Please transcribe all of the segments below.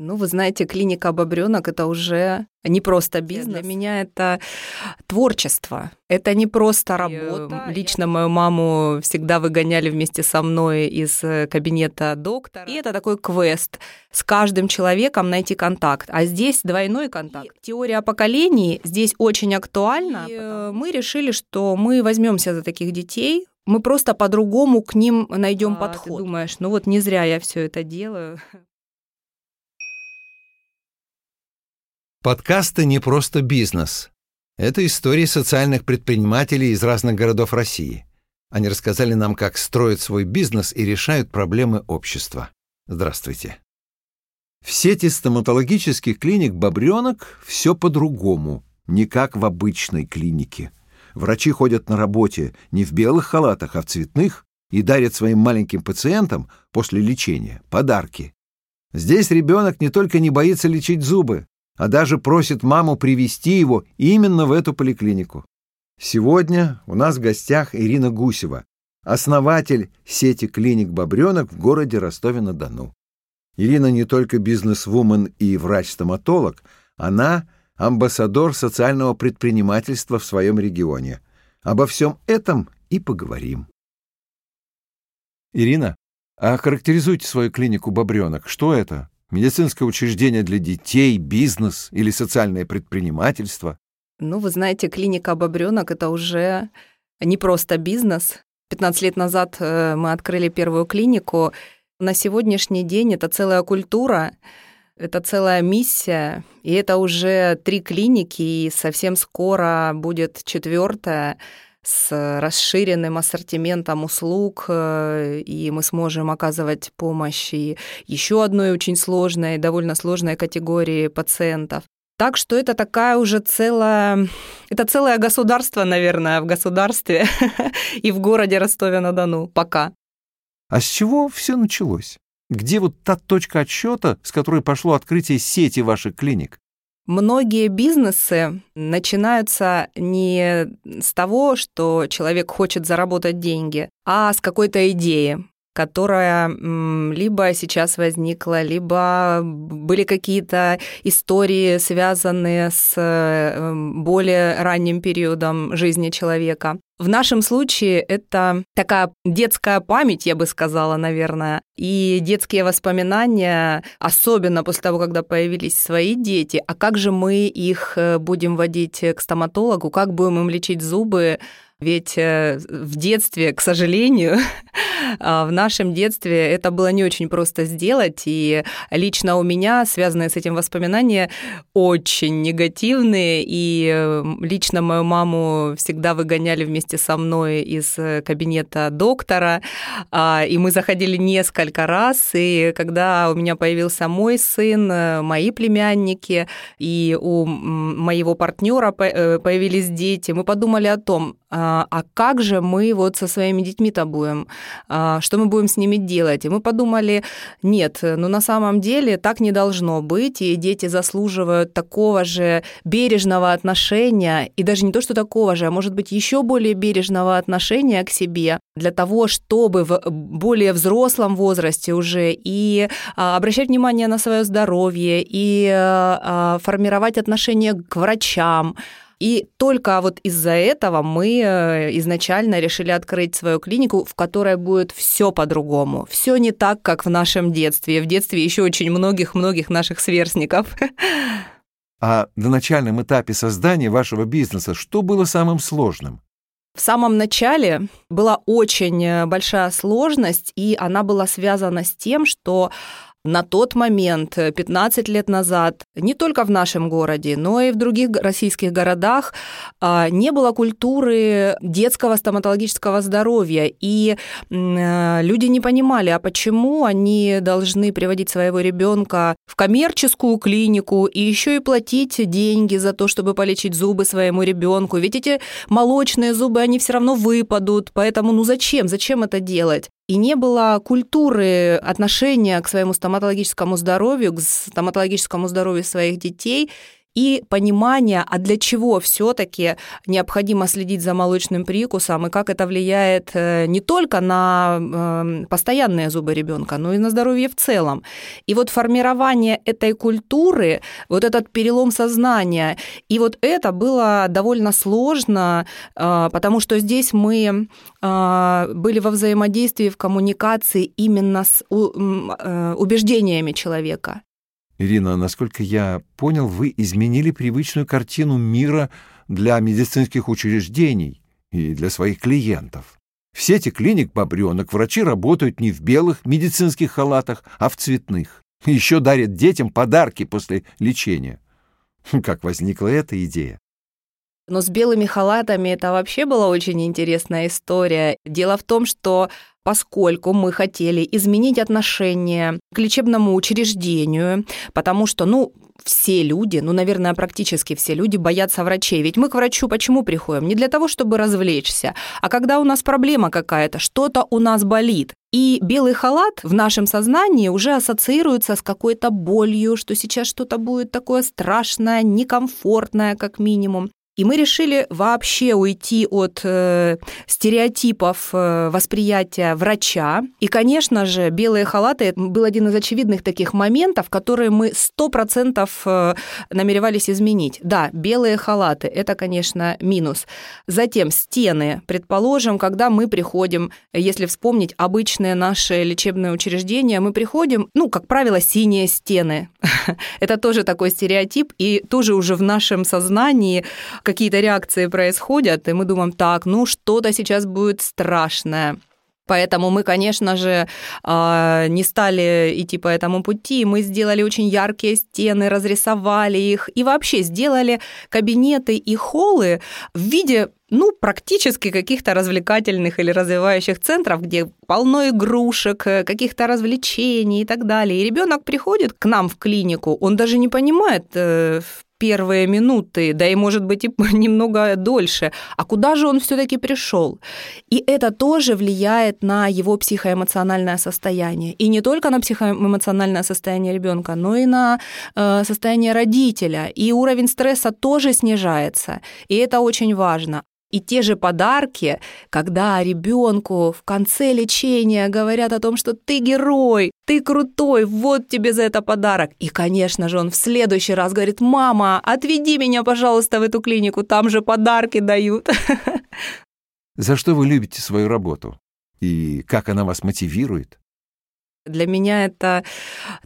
Ну, вы знаете, клиника бобренок это уже не просто бизнес. Для меня это творчество. Это не просто работа. И, Лично мою маму всегда выгоняли вместе со мной из э, кабинета доктора. И это такой квест. С каждым человеком найти контакт. А здесь двойной контакт. И теория поколений здесь очень актуальна. И э, мы решили, что мы возьмемся за таких детей, мы просто по-другому к ним найдем а, подход. Ты думаешь, ну вот не зря я все это делаю. Подкасты не просто бизнес. Это истории социальных предпринимателей из разных городов России. Они рассказали нам, как строят свой бизнес и решают проблемы общества. Здравствуйте. В сети стоматологических клиник «Бобренок» все по-другому, не как в обычной клинике. Врачи ходят на работе не в белых халатах, а в цветных и дарят своим маленьким пациентам после лечения подарки. Здесь ребенок не только не боится лечить зубы, а даже просит маму привести его именно в эту поликлинику. Сегодня у нас в гостях Ирина Гусева, основатель сети клиник «Бобренок» в городе Ростове-на-Дону. Ирина не только бизнес-вумен и врач-стоматолог, она – амбассадор социального предпринимательства в своем регионе. Обо всем этом и поговорим. Ирина, а характеризуйте свою клинику «Бобренок». Что это? Медицинское учреждение для детей, бизнес или социальное предпринимательство? Ну, вы знаете, клиника «Бобренок» — это уже не просто бизнес. 15 лет назад э, мы открыли первую клинику. На сегодняшний день это целая культура, это целая миссия, и это уже три клиники, и совсем скоро будет четвертая с расширенным ассортиментом услуг, э, и мы сможем оказывать помощь и еще одной очень сложной, довольно сложной категории пациентов. Так что это такая уже целая, это целое государство, наверное, в государстве и в городе Ростове-на-Дону пока. А с чего все началось? Где вот та точка отсчета, с которой пошло открытие сети ваших клиник? Многие бизнесы начинаются не с того, что человек хочет заработать деньги, а с какой-то идеи которая либо сейчас возникла, либо были какие-то истории, связанные с э, более ранним периодом жизни человека. В нашем случае это такая детская память, я бы сказала, наверное, и детские воспоминания, особенно после того, когда появились свои дети, а как же мы их э, будем водить к стоматологу, как будем им лечить зубы, ведь э, в детстве, к сожалению, а, в нашем детстве это было не очень просто сделать, и лично у меня связанные с этим воспоминания очень негативные, и э, лично мою маму всегда выгоняли вместе со мной из э, кабинета доктора, а, и мы заходили несколько раз, и когда у меня появился мой сын, мои племянники, и у моего партнера появились дети, мы подумали о том, а, а как же мы вот со своими детьми-то будем, а, что мы будем с ними делать? И мы подумали, нет, ну на самом деле так не должно быть, и дети заслуживают такого же бережного отношения, и даже не то, что такого же, а может быть еще более бережного отношения к себе, для того, чтобы в более взрослом возрасте уже и а, обращать внимание на свое здоровье, и формировать отношение к врачам, и только вот из-за этого мы э, изначально решили открыть свою клинику, в которой будет все по-другому. Все не так, как в нашем детстве. В детстве еще очень многих-многих наших сверстников. А на начальном этапе создания вашего бизнеса что было самым сложным? В самом начале была очень э, большая сложность, и она была связана с тем, что на тот момент, 15 э, лет назад, не только в нашем городе, но и в других российских городах а, не было культуры детского стоматологического здоровья. И э, люди не понимали, а почему они должны приводить своего ребенка в коммерческую клинику и еще и платить деньги за то, чтобы полечить зубы своему ребенку. Ведь эти молочные зубы, они все равно выпадут. Поэтому ну зачем? Зачем это делать? И не было культуры отношения к своему стоматологическому здоровью, к стоматологическому здоровью своих детей. И понимание, а для чего все-таки необходимо следить за молочным прикусом и как это влияет э, не только на эм, постоянные зубы ребенка, но и на здоровье в целом. И вот формирование этой культуры, вот этот перелом сознания, и вот это было довольно сложно, э, потому что здесь мы э, были во взаимодействии, в коммуникации именно с убеждениями человека. Ирина, насколько я понял, вы изменили привычную картину мира для медицинских учреждений и для своих клиентов. В сети клиник «Бобренок» врачи работают не в белых медицинских халатах, а в цветных. Еще дарят детям подарки после лечения. Как возникла эта идея? Но с белыми халатами это вообще была очень интересная история. Дело в том, что поскольку мы хотели изменить отношение к лечебному учреждению, потому что, ну, все люди, ну, наверное, практически все люди боятся врачей. Ведь мы к врачу почему приходим? Не для того, чтобы развлечься, а когда у нас проблема какая-то, что-то у нас болит. И белый халат в нашем сознании уже ассоциируется с какой-то болью, что сейчас что-то будет такое страшное, некомфортное, как минимум. И мы решили вообще уйти от э, стереотипов э, восприятия врача. И, конечно же, белые халаты был один из очевидных таких моментов, которые мы сто процентов э, намеревались изменить. Да, белые халаты – это, конечно, минус. Затем стены. Предположим, когда мы приходим, если вспомнить обычные наши лечебные учреждения, мы приходим, ну, как правило, синие стены. это тоже такой стереотип, и тоже уже в нашем сознании какие-то реакции происходят, и мы думаем, так, ну что-то сейчас будет страшное. Поэтому мы, конечно же, а, не стали идти по этому пути. Мы сделали очень яркие стены, разрисовали их и вообще сделали кабинеты и холлы в виде ну, практически каких-то развлекательных или развивающих центров, где полно игрушек, каких-то развлечений и так далее. И ребенок приходит к нам в клинику, он даже не понимает э, первые минуты, да и, может быть, и немного дольше. А куда же он все-таки пришел? И это тоже влияет на его психоэмоциональное состояние. И не только на психоэмоциональное состояние ребенка, но и на э, состояние родителя. И уровень стресса тоже снижается. И это очень важно. И те же подарки, когда ребенку в конце лечения говорят о том, что ты герой, ты крутой, вот тебе за это подарок. И, конечно же, он в следующий раз говорит, мама, отведи меня, пожалуйста, в эту клинику, там же подарки дают. За что вы любите свою работу? И как она вас мотивирует? Для меня это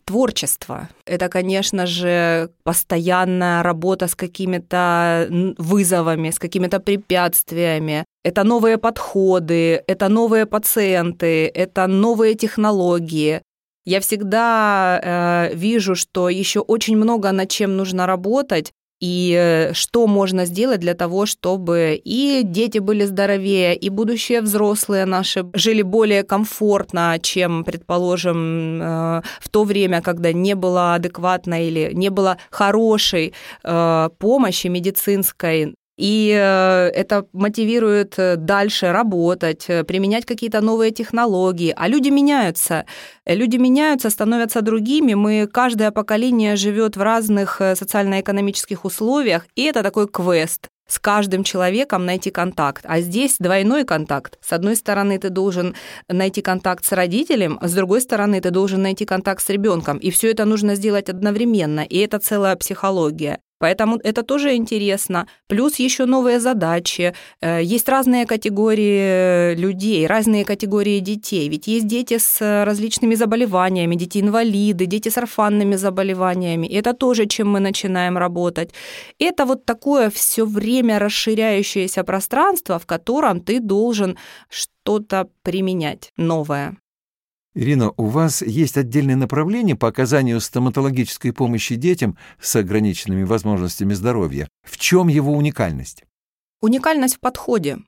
творчество. Это, конечно же, постоянная работа с какими-то вызовами, с какими-то препятствиями. Это новые подходы, это новые пациенты, это новые технологии. Я всегда э, вижу, что еще очень много над чем нужно работать, и э, что можно сделать для того, чтобы и дети были здоровее, и будущие взрослые наши жили более комфортно, чем, предположим, э, в то время, когда не было адекватной или не было хорошей э, помощи медицинской и э, это мотивирует э, дальше работать, э, применять какие-то новые технологии. А люди меняются. Люди меняются, становятся другими. Мы, каждое поколение живет в разных социально-экономических условиях, и это такой квест с каждым человеком найти контакт. А здесь двойной контакт. С одной стороны, ты должен найти контакт с родителем, с другой стороны, ты должен найти контакт с ребенком. И все это нужно сделать одновременно. И это целая психология. Поэтому это тоже интересно. Плюс еще новые задачи. Э, есть разные категории людей, разные категории детей. Ведь есть дети с различными заболеваниями, дети-инвалиды, дети с орфанными заболеваниями. Это тоже, чем мы начинаем работать. Это вот такое все время расширяющееся пространство, в котором ты должен что-то применять новое. Ирина, у вас есть отдельное направление по оказанию стоматологической помощи детям с ограниченными возможностями здоровья. В чем его уникальность? Уникальность в подходе.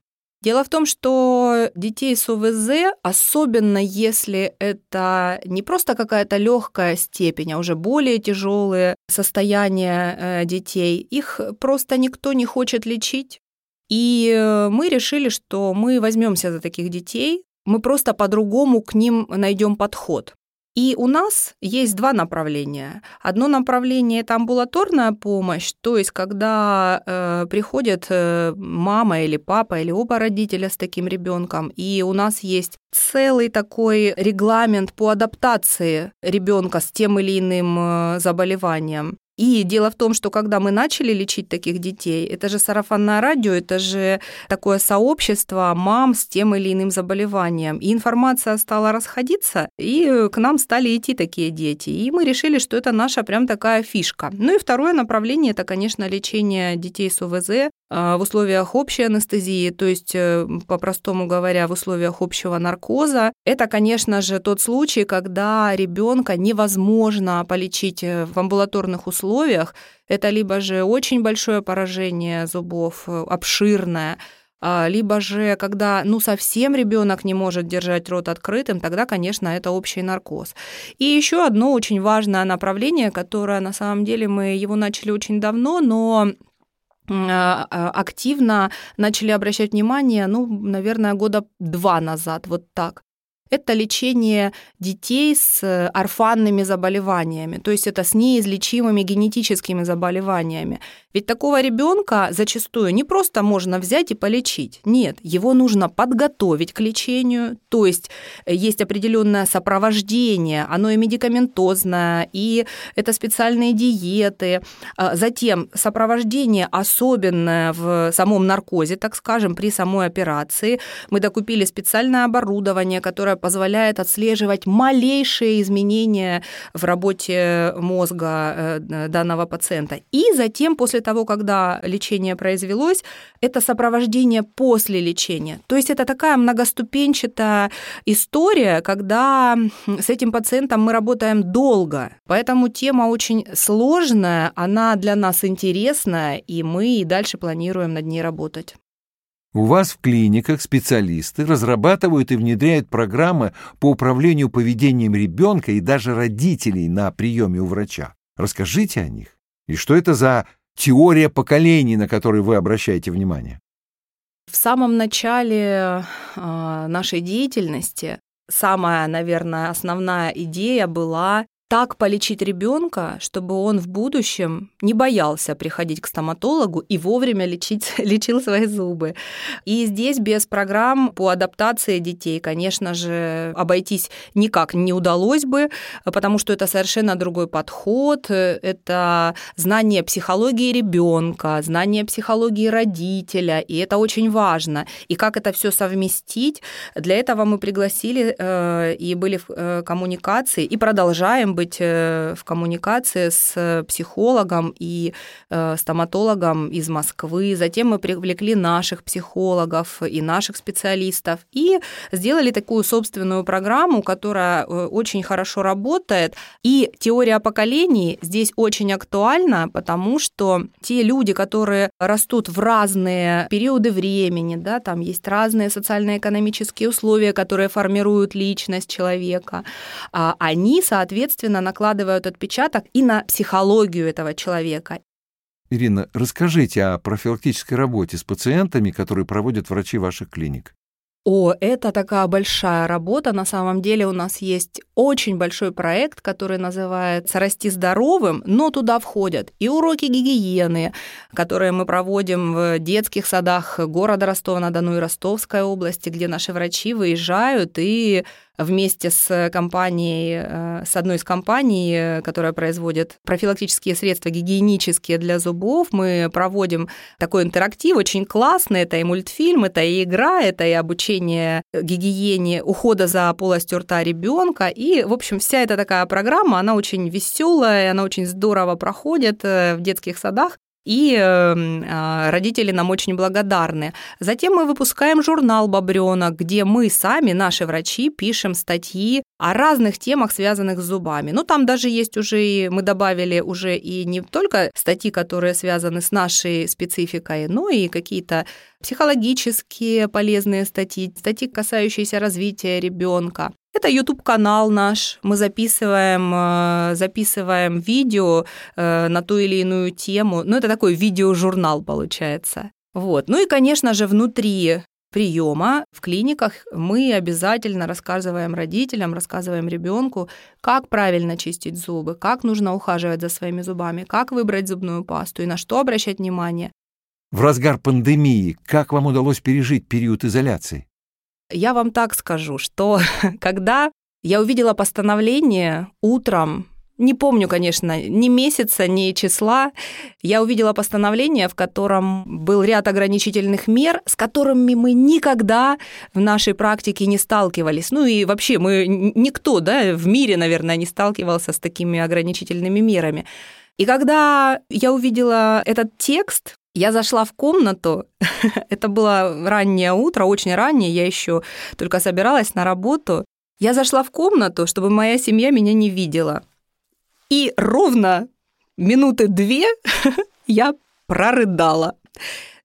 Дело в том, что детей с ОВЗ, особенно если это не просто какая-то легкая степень, а уже более тяжелые состояния э, детей, их просто никто не хочет лечить. И э, мы решили, что мы возьмемся за таких детей, мы просто по-другому к ним найдем подход. И у нас есть два направления. Одно направление – это амбулаторная помощь, то есть когда э, приходит э, мама или папа или оба родителя с таким ребенком, и у нас есть целый такой регламент по адаптации ребенка с тем или иным э, заболеванием. И дело в том, что когда мы начали лечить таких детей, это же сарафанное радио, это же такое сообщество мам с тем или иным заболеванием. И информация стала расходиться, и к нам стали идти такие дети. И мы решили, что это наша прям такая фишка. Ну и второе направление – это, конечно, лечение детей с ОВЗ в условиях общей анестезии, то есть, э, по-простому говоря, в условиях общего наркоза. Это, конечно же, тот случай, когда ребенка невозможно полечить э, в амбулаторных условиях, это либо же очень большое поражение зубов, э, обширное, а, либо же, когда ну, совсем ребенок не может держать рот открытым, тогда, конечно, это общий наркоз. И еще одно очень важное направление, которое на самом деле мы его начали очень давно, но а, а, активно начали обращать внимание, ну, наверное, года два назад, вот так это лечение детей с э, орфанными заболеваниями, то есть это с неизлечимыми генетическими заболеваниями. Ведь такого ребенка зачастую не просто можно взять и полечить. Нет, его нужно подготовить к лечению, то есть э, есть определенное сопровождение, оно и медикаментозное, и это специальные диеты. А затем сопровождение особенное в самом наркозе, так скажем, при самой операции. Мы докупили специальное оборудование, которое позволяет отслеживать малейшие изменения в работе мозга э, данного пациента. И затем, после того, когда лечение произвелось, это сопровождение после лечения. То есть это такая многоступенчатая история, когда с этим пациентом мы работаем долго. Поэтому тема очень сложная, она для нас интересная, и мы и дальше планируем над ней работать. У вас в клиниках специалисты разрабатывают и внедряют программы по управлению поведением ребенка и даже родителей на приеме у врача. Расскажите о них. И что это за теория поколений, на которую вы обращаете внимание? В самом начале э, нашей деятельности самая, наверное, основная идея была так полечить ребенка, чтобы он в будущем не боялся приходить к стоматологу и вовремя лечить, лечил свои зубы. И здесь без программ по адаптации детей, конечно же, обойтись никак не удалось бы, потому что это совершенно другой подход, это знание психологии ребенка, знание психологии родителя, и это очень важно. И как это все совместить, для этого мы пригласили э, и были в э, коммуникации, и продолжаем быть э, в коммуникации с психологом и э, стоматологом из Москвы. Затем мы привлекли наших психологов и наших специалистов и сделали такую собственную программу, которая э, очень хорошо работает. И теория поколений здесь очень актуальна, потому что те люди, которые растут в разные периоды времени, да, там есть разные социально-экономические условия, которые формируют личность человека, а они, соответственно, естественно, накладывают отпечаток и на психологию этого человека. Ирина, расскажите о профилактической работе с пациентами, которые проводят врачи ваших клиник. О, это такая большая работа. На самом деле у нас есть очень большой проект, который называется «Расти здоровым», но туда входят и уроки гигиены, которые мы проводим в детских садах города Ростова-на-Дону и Ростовской области, где наши врачи выезжают и вместе с компанией, э, с одной из компаний, которая производит профилактические средства гигиенические для зубов, мы проводим такой интерактив, очень классный, это и мультфильм, это и игра, это и обучение гигиене, ухода за полостью рта ребенка, и, в общем, вся эта такая программа, она очень веселая, она очень здорово проходит э, в детских садах и эм, а, родители нам очень благодарны. Затем мы выпускаем журнал «Бобренок», где мы сами, наши врачи, пишем статьи о разных темах, связанных с зубами. Ну, там даже есть уже, и мы добавили уже и не только статьи, которые связаны с нашей спецификой, но и какие-то психологические полезные статьи, статьи, касающиеся развития ребенка. Это YouTube-канал наш. Мы записываем, э, записываем видео э, на ту или иную тему. Ну, это такой видеожурнал получается. Вот. Ну и, конечно же, внутри приема в клиниках мы обязательно рассказываем родителям, рассказываем ребенку, как правильно чистить зубы, как нужно ухаживать за своими зубами, как выбрать зубную пасту и на что обращать внимание. В разгар пандемии как вам удалось пережить период изоляции? Я вам так скажу, что когда я увидела постановление утром не помню, конечно, ни месяца, ни числа. Я увидела постановление, в котором был ряд ограничительных мер, с которыми мы никогда в нашей практике не сталкивались. Ну и вообще мы никто, да, в мире, наверное, не сталкивался с такими ограничительными мерами. И когда я увидела этот текст, я зашла в комнату, это было раннее утро, очень раннее, я еще только собиралась на работу. Я зашла в комнату, чтобы моя семья меня не видела. И ровно минуты две я прорыдала.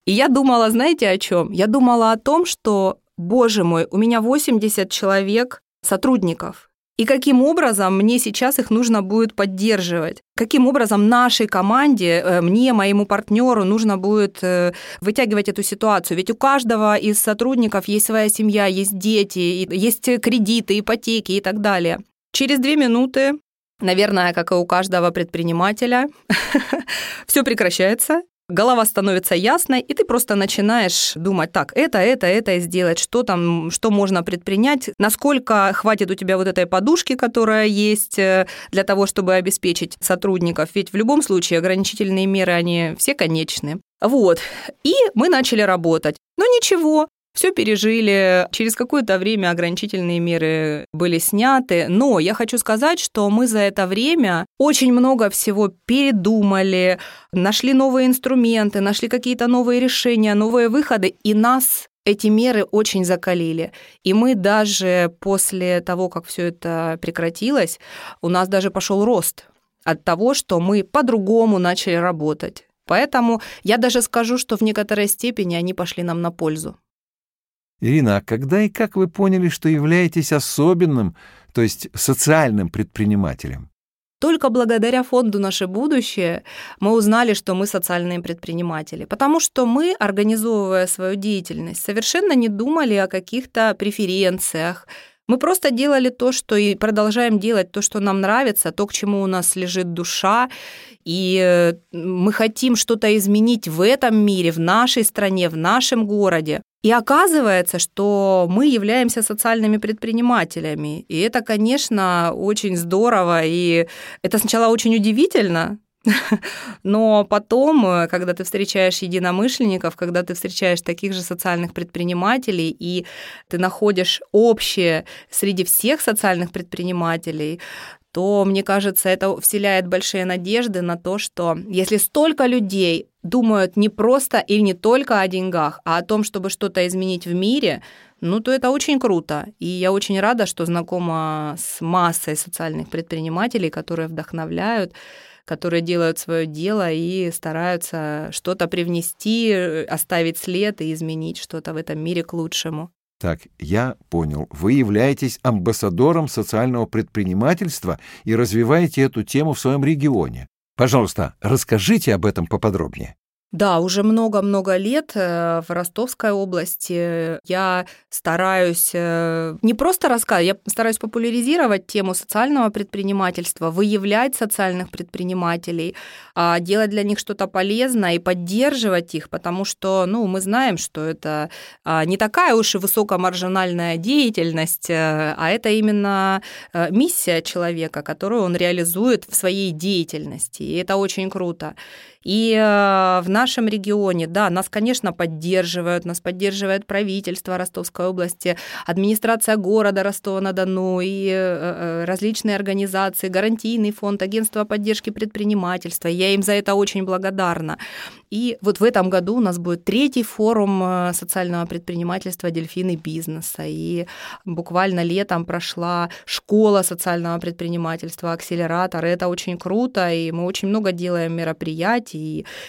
И я думала, знаете, о чем? Я думала о том, что, боже мой, у меня 80 человек сотрудников. И каким образом мне сейчас их нужно будет поддерживать? Каким образом нашей команде, э, мне, моему партнеру нужно будет э, вытягивать эту ситуацию? Ведь у каждого из сотрудников есть своя семья, есть дети, есть кредиты, ипотеки и так далее. Через две минуты Наверное, как и у каждого предпринимателя, все прекращается, голова становится ясной, и ты просто начинаешь думать, так, это, это, это сделать, что там, что можно предпринять, насколько хватит у тебя вот этой подушки, которая есть э, для того, чтобы обеспечить сотрудников. Ведь в любом случае ограничительные меры, они все конечны. Вот. И мы начали работать. Но ничего, все пережили, через какое-то время ограничительные меры были сняты, но я хочу сказать, что мы за это время очень много всего передумали, нашли новые инструменты, нашли какие-то новые решения, новые выходы, и нас эти меры очень закалили. И мы даже после того, как все это прекратилось, у нас даже пошел рост от того, что мы по-другому начали работать. Поэтому я даже скажу, что в некоторой степени они пошли нам на пользу. Ирина, а когда и как вы поняли, что являетесь особенным, то есть социальным предпринимателем? Только благодаря фонду «Наше будущее» мы узнали, что мы социальные предприниматели, потому что мы, организовывая свою деятельность, совершенно не думали о каких-то преференциях, мы просто делали то, что и продолжаем делать, то, что нам нравится, то, к чему у нас лежит душа. И э, мы хотим что-то изменить в этом мире, в нашей стране, в нашем городе. И оказывается, что мы являемся социальными предпринимателями. И это, конечно, очень здорово. И это сначала очень удивительно, но потом, когда ты встречаешь единомышленников, когда ты встречаешь таких же социальных предпринимателей, и ты находишь общее среди всех социальных предпринимателей, то, мне кажется, это вселяет большие надежды на то, что если столько людей думают не просто или не только о деньгах, а о том, чтобы что-то изменить в мире, ну, то это очень круто. И я очень рада, что знакома с массой социальных предпринимателей, которые вдохновляют, которые делают свое дело и стараются что-то привнести, оставить след и изменить что-то в этом мире к лучшему. Так, я понял. Вы являетесь амбассадором социального предпринимательства и развиваете эту тему в своем регионе. Пожалуйста, расскажите об этом поподробнее. Да, уже много-много лет э, в Ростовской области я стараюсь э, не просто рассказывать, я стараюсь популяризировать тему социального предпринимательства, выявлять социальных предпринимателей, а делать для них что-то полезное и поддерживать их, потому что, ну, мы знаем, что это а, не такая уж и высокомаржинальная деятельность, э, а это именно миссия человека, которую он реализует в своей деятельности, и это очень круто. И в нашем регионе, да, нас, конечно, поддерживают, нас поддерживает правительство Ростовской области, администрация города Ростова-на-Дону и э, э, различные организации, гарантийный фонд, агентство поддержки предпринимательства. Я им за это очень благодарна. И вот в этом году у нас будет третий форум э, социального предпринимательства «Дельфины бизнеса». И буквально летом прошла школа социального предпринимательства, акселератор. Это очень круто, и мы очень много делаем мероприятий,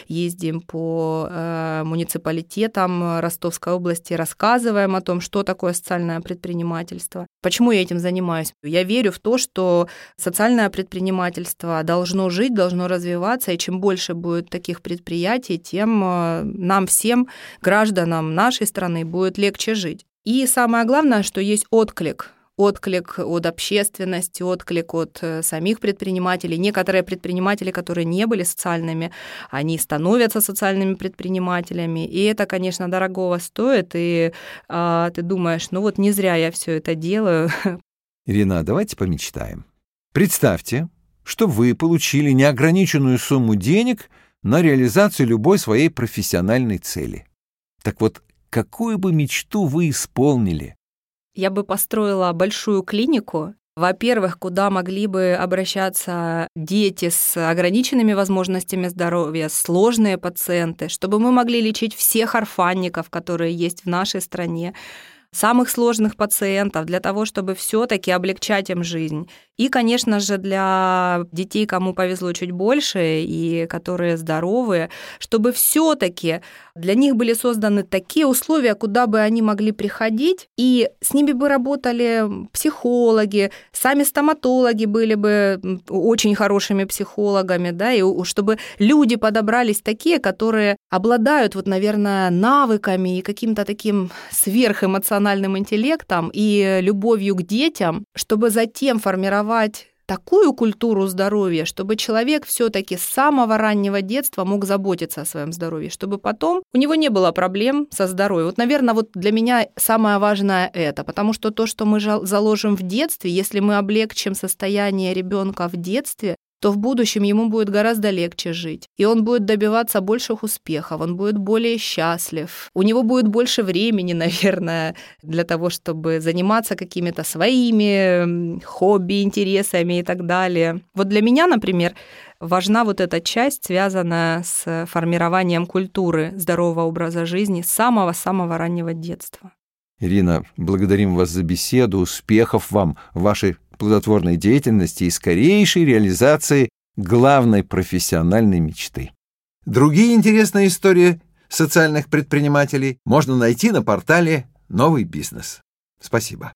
ездим по э, муниципалитетам Ростовской области, рассказываем о том, что такое социальное предпринимательство. Почему я этим занимаюсь? Я верю в то, что социальное предпринимательство должно жить, должно развиваться, и чем больше будет таких предприятий, тем э, нам всем, гражданам нашей страны, будет легче жить. И самое главное, что есть отклик отклик от общественности, отклик от э, самих предпринимателей. Некоторые предприниматели, которые не были социальными, они становятся социальными предпринимателями. И это, конечно, дорогого стоит. И а, ты думаешь, ну вот не зря я все это делаю. Ирина, давайте помечтаем. Представьте, что вы получили неограниченную сумму денег на реализацию любой своей профессиональной цели. Так вот, какую бы мечту вы исполнили? Я бы построила большую клинику, во-первых, куда могли бы обращаться дети с ограниченными возможностями здоровья, сложные пациенты, чтобы мы могли лечить всех орфанников, которые есть в нашей стране, самых сложных пациентов, для того, чтобы все-таки облегчать им жизнь. И, конечно же, для детей, кому повезло чуть больше и которые здоровые, чтобы все-таки для них были созданы такие условия, куда бы они могли приходить, и с ними бы работали психологи, сами стоматологи были бы очень хорошими психологами, да, и чтобы люди подобрались такие, которые обладают, вот, наверное, навыками и каким-то таким сверхэмоциональным интеллектом и любовью к детям, чтобы затем формировать такую культуру здоровья, чтобы человек все-таки с самого раннего детства мог заботиться о своем здоровье, чтобы потом у него не было проблем со здоровьем. Вот, наверное, вот для меня самое важное это, потому что то, что мы заложим в детстве, если мы облегчим состояние ребенка в детстве, то в будущем ему будет гораздо легче жить. И он будет добиваться больших успехов, он будет более счастлив. У него будет больше времени, наверное, для того, чтобы заниматься какими-то своими хобби, интересами и так далее. Вот для меня, например, важна вот эта часть, связанная с формированием культуры здорового образа жизни с самого-самого раннего детства. Ирина, благодарим вас за беседу, успехов вам в вашей плодотворной деятельности и скорейшей реализации главной профессиональной мечты. Другие интересные истории социальных предпринимателей можно найти на портале «Новый бизнес». Спасибо.